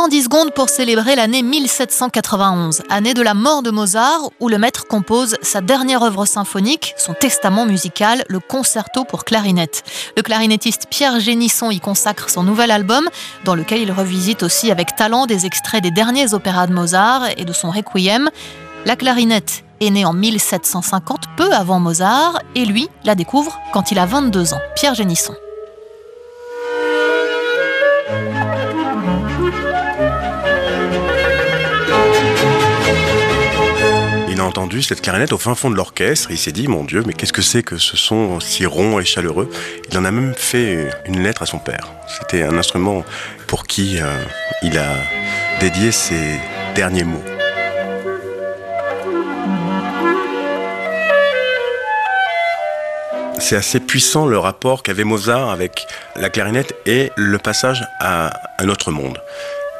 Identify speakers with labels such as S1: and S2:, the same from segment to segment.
S1: 110 secondes pour célébrer l'année 1791, année de la mort de Mozart, où le maître compose sa dernière œuvre symphonique, son testament musical, le concerto pour clarinette. Le clarinettiste Pierre Génisson y consacre son nouvel album, dans lequel il revisite aussi avec talent des extraits des derniers opéras de Mozart et de son requiem. La clarinette est née en 1750, peu avant Mozart, et lui la découvre quand il a 22 ans. Pierre Génisson.
S2: Entendu cette clarinette au fin fond de l'orchestre. Il s'est dit, mon Dieu, mais qu'est-ce que c'est que ce son si rond et chaleureux? Il en a même fait une lettre à son père. C'était un instrument pour qui euh, il a dédié ses derniers mots. C'est assez puissant le rapport qu'avait Mozart avec la clarinette et le passage à un autre monde.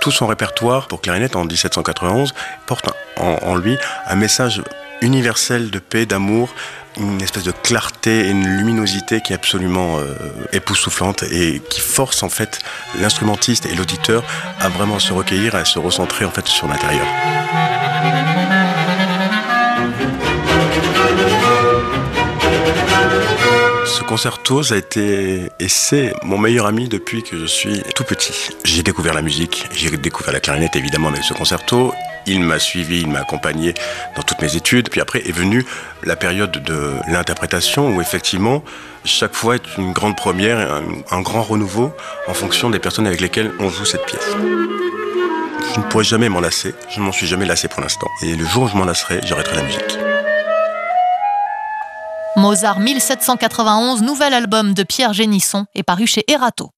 S2: Tout son répertoire pour clarinette en 1791 porte en, lui un message universel de paix, d'amour, une espèce de clarté et une luminosité qui est absolument euh, époustouflante et qui force en fait l'instrumentiste et l'auditeur à vraiment se recueillir, à se recentrer en fait sur l'intérieur. Ce concerto, ça a été et c'est mon meilleur ami depuis que je suis tout petit. J'ai découvert la musique, j'ai découvert la clarinette évidemment avec ce concerto. Il m'a suivi, il m'a accompagné dans toutes mes études. Puis après est venue la période de l'interprétation où effectivement chaque fois est une grande première, un, grand renouveau en fonction des personnes avec lesquelles on joue cette pièce. Je ne pourrai jamais m'en lasser, je ne m'en suis jamais lassé pour l'instant. Et le jour où je m'en lasserai, j'arrêterai la musique.
S1: Mozart 1791, nouvel album de Pierre Génisson, est paru chez Erato.